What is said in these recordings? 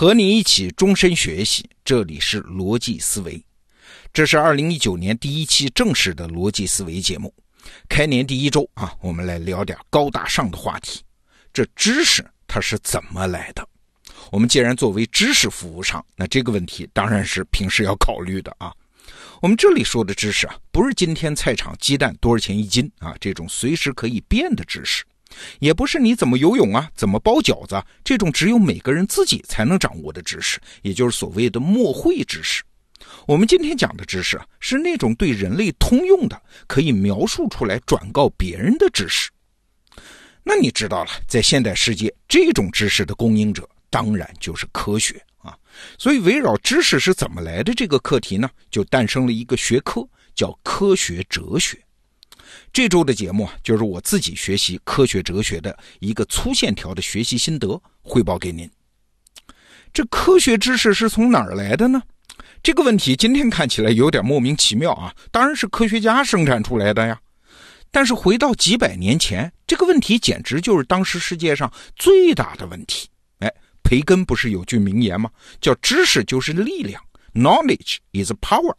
和你一起终身学习，这里是逻辑思维。这是二零一九年第一期正式的逻辑思维节目。开年第一周啊，我们来聊点高大上的话题。这知识它是怎么来的？我们既然作为知识服务商，那这个问题当然是平时要考虑的啊。我们这里说的知识啊，不是今天菜场鸡蛋多少钱一斤啊这种随时可以变的知识。也不是你怎么游泳啊，怎么包饺子这种只有每个人自己才能掌握的知识，也就是所谓的默会知识。我们今天讲的知识啊，是那种对人类通用的，可以描述出来转告别人的知识。那你知道了，在现代世界，这种知识的供应者当然就是科学啊。所以，围绕知识是怎么来的这个课题呢，就诞生了一个学科，叫科学哲学。这周的节目啊，就是我自己学习科学哲学的一个粗线条的学习心得汇报给您。这科学知识是从哪儿来的呢？这个问题今天看起来有点莫名其妙啊，当然是科学家生产出来的呀。但是回到几百年前，这个问题简直就是当时世界上最大的问题。哎，培根不是有句名言吗？叫“知识就是力量 ”，Knowledge is power。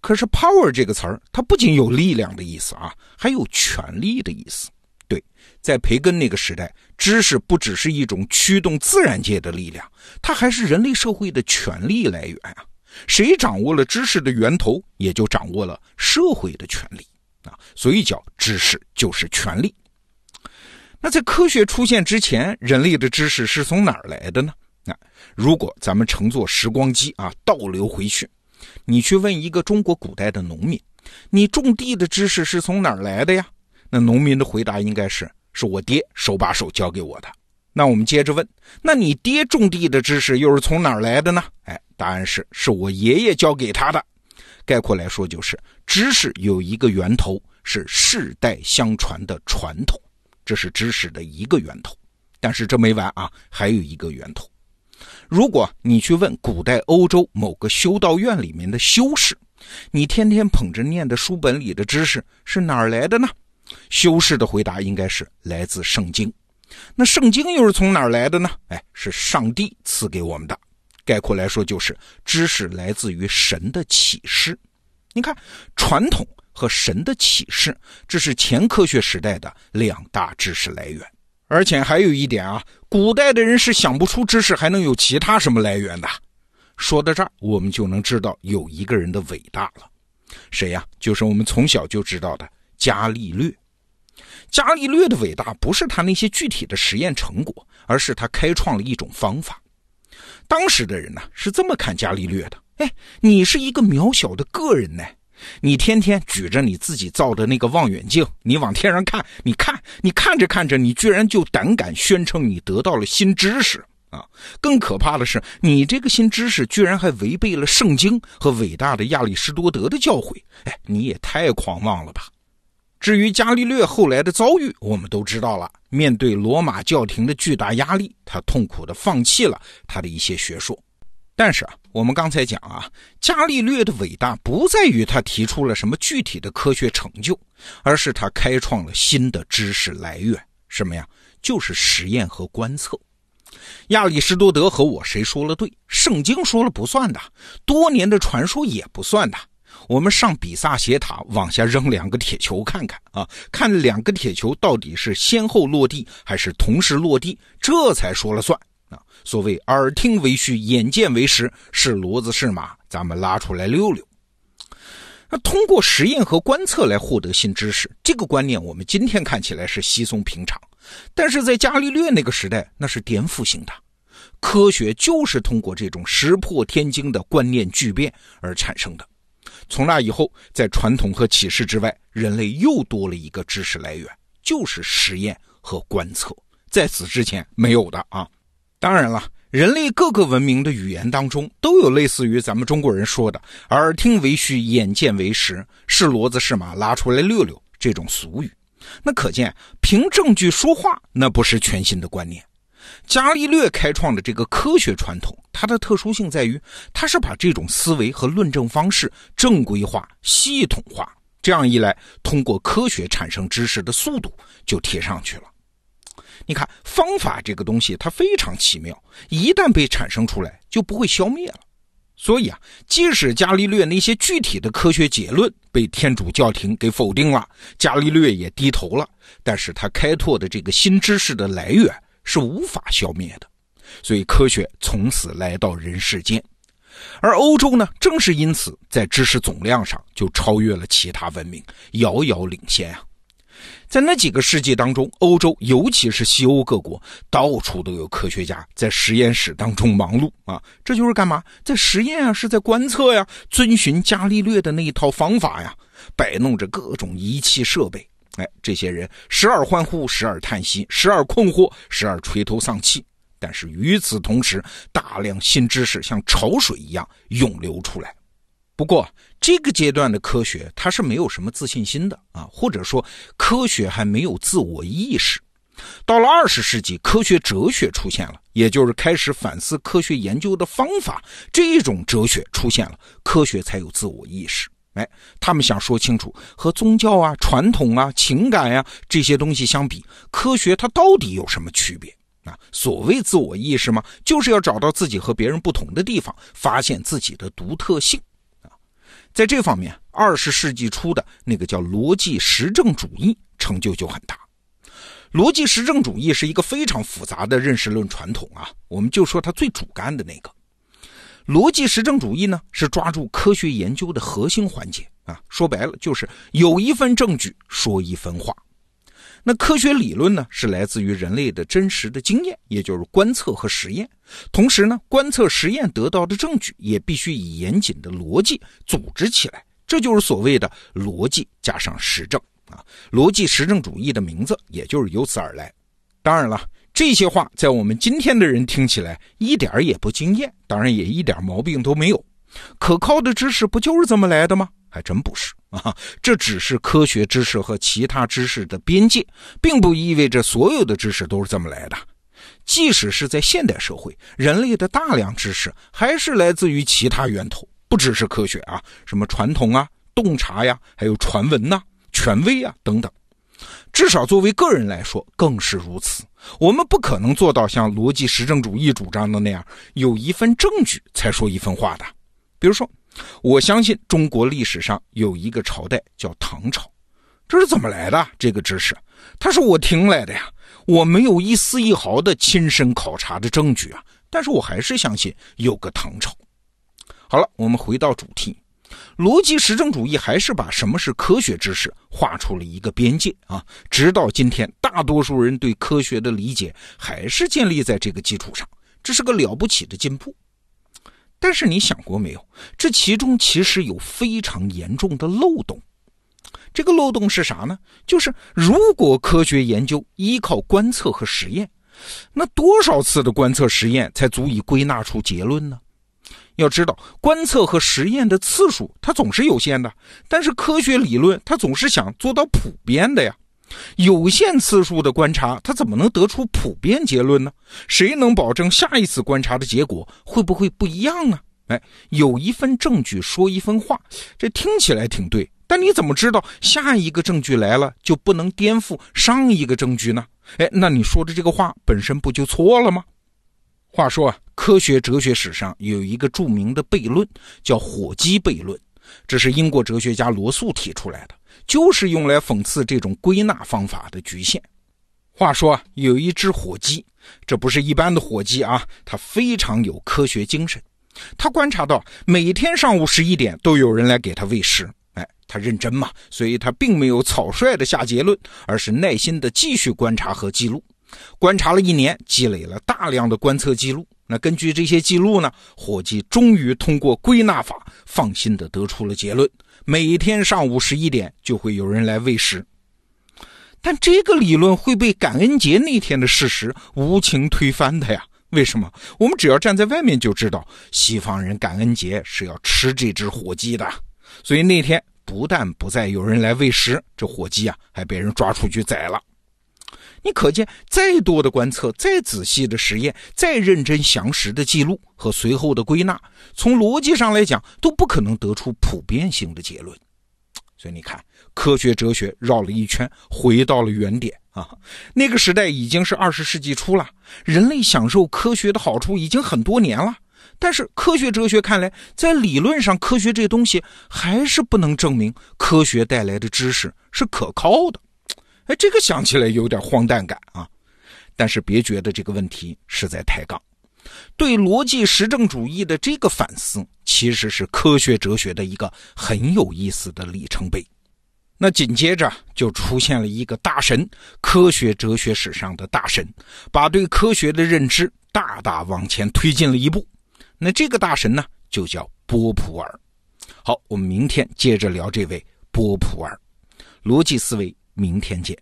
可是 power 这个词儿，它不仅有力量的意思啊，还有权力的意思。对，在培根那个时代，知识不只是一种驱动自然界的力量，它还是人类社会的权力来源啊。谁掌握了知识的源头，也就掌握了社会的权利啊。所以叫知识就是权力。那在科学出现之前，人类的知识是从哪儿来的呢？那如果咱们乘坐时光机啊，倒流回去。你去问一个中国古代的农民，你种地的知识是从哪儿来的呀？那农民的回答应该是：是我爹手把手教给我的。那我们接着问，那你爹种地的知识又是从哪儿来的呢？哎，答案是：是我爷爷教给他的。概括来说，就是知识有一个源头，是世代相传的传统，这是知识的一个源头。但是这没完啊，还有一个源头。如果你去问古代欧洲某个修道院里面的修士，你天天捧着念的书本里的知识是哪儿来的呢？修士的回答应该是来自圣经。那圣经又是从哪儿来的呢？哎，是上帝赐给我们的。概括来说，就是知识来自于神的启示。你看，传统和神的启示，这是前科学时代的两大知识来源。而且还有一点啊，古代的人是想不出知识还能有其他什么来源的。说到这儿，我们就能知道有一个人的伟大了，谁呀？就是我们从小就知道的伽利略。伽利略的伟大不是他那些具体的实验成果，而是他开创了一种方法。当时的人呢是这么看伽利略的：哎，你是一个渺小的个人呢。你天天举着你自己造的那个望远镜，你往天上看，你看，你看着看着，你居然就胆敢宣称你得到了新知识啊！更可怕的是，你这个新知识居然还违背了圣经和伟大的亚里士多德的教诲，哎，你也太狂妄了吧！至于伽利略后来的遭遇，我们都知道了。面对罗马教廷的巨大压力，他痛苦地放弃了他的一些学说。但是啊，我们刚才讲啊，伽利略的伟大不在于他提出了什么具体的科学成就，而是他开创了新的知识来源。什么呀？就是实验和观测。亚里士多德和我谁说了对？圣经说了不算的，多年的传说也不算的。我们上比萨斜塔往下扔两个铁球看看啊，看两个铁球到底是先后落地还是同时落地，这才说了算。所谓耳听为虚，眼见为实，是骡子是马，咱们拉出来溜溜。那通过实验和观测来获得新知识，这个观念我们今天看起来是稀松平常，但是在伽利略那个时代，那是颠覆性的。科学就是通过这种石破天惊的观念巨变而产生的。从那以后，在传统和启示之外，人类又多了一个知识来源，就是实验和观测，在此之前没有的啊。当然了，人类各个文明的语言当中都有类似于咱们中国人说的“耳听为虚，眼见为实，是骡子是马，拉出来溜溜”这种俗语。那可见，凭证据说话那不是全新的观念。伽利略开创的这个科学传统，它的特殊性在于，它是把这种思维和论证方式正规化、系统化。这样一来，通过科学产生知识的速度就提上去了。你看，方法这个东西它非常奇妙，一旦被产生出来，就不会消灭了。所以啊，即使伽利略那些具体的科学结论被天主教廷给否定了，伽利略也低头了，但是他开拓的这个新知识的来源是无法消灭的。所以科学从此来到人世间，而欧洲呢，正是因此在知识总量上就超越了其他文明，遥遥领先啊。在那几个世纪当中，欧洲尤其是西欧各国，到处都有科学家在实验室当中忙碌啊。这就是干嘛？在实验啊，是在观测呀，遵循伽利略的那一套方法呀，摆弄着各种仪器设备。哎，这些人时而欢呼，时而叹息，时而困惑，时而垂头丧气。但是与此同时，大量新知识像潮水一样涌流出来。不过，这个阶段的科学它是没有什么自信心的啊，或者说科学还没有自我意识。到了二十世纪，科学哲学出现了，也就是开始反思科学研究的方法。这种哲学出现了，科学才有自我意识。哎，他们想说清楚，和宗教啊、传统啊、情感呀这些东西相比，科学它到底有什么区别啊？所谓自我意识嘛，就是要找到自己和别人不同的地方，发现自己的独特性。在这方面，二十世纪初的那个叫逻辑实证主义成就就很大。逻辑实证主义是一个非常复杂的认识论传统啊，我们就说它最主干的那个。逻辑实证主义呢，是抓住科学研究的核心环节啊，说白了就是有一份证据说一分话。那科学理论呢，是来自于人类的真实的经验，也就是观测和实验。同时呢，观测实验得到的证据也必须以严谨的逻辑组织起来，这就是所谓的逻辑加上实证啊。逻辑实证主义的名字也就是由此而来。当然了，这些话在我们今天的人听起来一点也不惊艳，当然也一点毛病都没有。可靠的知识不就是这么来的吗？还真不是啊，这只是科学知识和其他知识的边界，并不意味着所有的知识都是这么来的。即使是在现代社会，人类的大量知识还是来自于其他源头，不只是科学啊，什么传统啊、洞察呀，还有传闻呐、权威啊等等。至少作为个人来说，更是如此。我们不可能做到像逻辑实证主义主张的那样，有一份证据才说一份话的。比如说。我相信中国历史上有一个朝代叫唐朝，这是怎么来的？这个知识，它是我听来的呀，我没有一丝一毫的亲身考察的证据啊，但是我还是相信有个唐朝。好了，我们回到主题，逻辑实证主义还是把什么是科学知识画出了一个边界啊，直到今天，大多数人对科学的理解还是建立在这个基础上，这是个了不起的进步。但是你想过没有？这其中其实有非常严重的漏洞。这个漏洞是啥呢？就是如果科学研究依靠观测和实验，那多少次的观测实验才足以归纳出结论呢？要知道，观测和实验的次数它总是有限的，但是科学理论它总是想做到普遍的呀。有限次数的观察，他怎么能得出普遍结论呢？谁能保证下一次观察的结果会不会不一样呢？哎，有一份证据说一分话，这听起来挺对，但你怎么知道下一个证据来了就不能颠覆上一个证据呢？哎，那你说的这个话本身不就错了吗？话说啊，科学哲学史上有一个著名的悖论，叫火鸡悖论，这是英国哲学家罗素提出来的。就是用来讽刺这种归纳方法的局限。话说，有一只火鸡，这不是一般的火鸡啊，它非常有科学精神。他观察到每天上午十一点都有人来给他喂食，哎，他认真嘛，所以他并没有草率的下结论，而是耐心的继续观察和记录。观察了一年，积累了大量的观测记录。那根据这些记录呢，火鸡终于通过归纳法，放心的得出了结论。每天上午十一点就会有人来喂食，但这个理论会被感恩节那天的事实无情推翻的呀？为什么？我们只要站在外面就知道，西方人感恩节是要吃这只火鸡的，所以那天不但不再有人来喂食，这火鸡啊还被人抓出去宰了。你可见，再多的观测，再仔细的实验，再认真详实的记录和随后的归纳，从逻辑上来讲，都不可能得出普遍性的结论。所以你看，科学哲学绕了一圈，回到了原点啊。那个时代已经是二十世纪初了，人类享受科学的好处已经很多年了。但是科学哲学看来，在理论上，科学这东西还是不能证明科学带来的知识是可靠的。哎，这个想起来有点荒诞感啊。但是别觉得这个问题是在抬杠，对逻辑实证主义的这个反思，其实是科学哲学的一个很有意思的里程碑。那紧接着就出现了一个大神，科学哲学史上的大神，把对科学的认知大大往前推进了一步。那这个大神呢，就叫波普尔。好，我们明天接着聊这位波普尔，逻辑思维，明天见。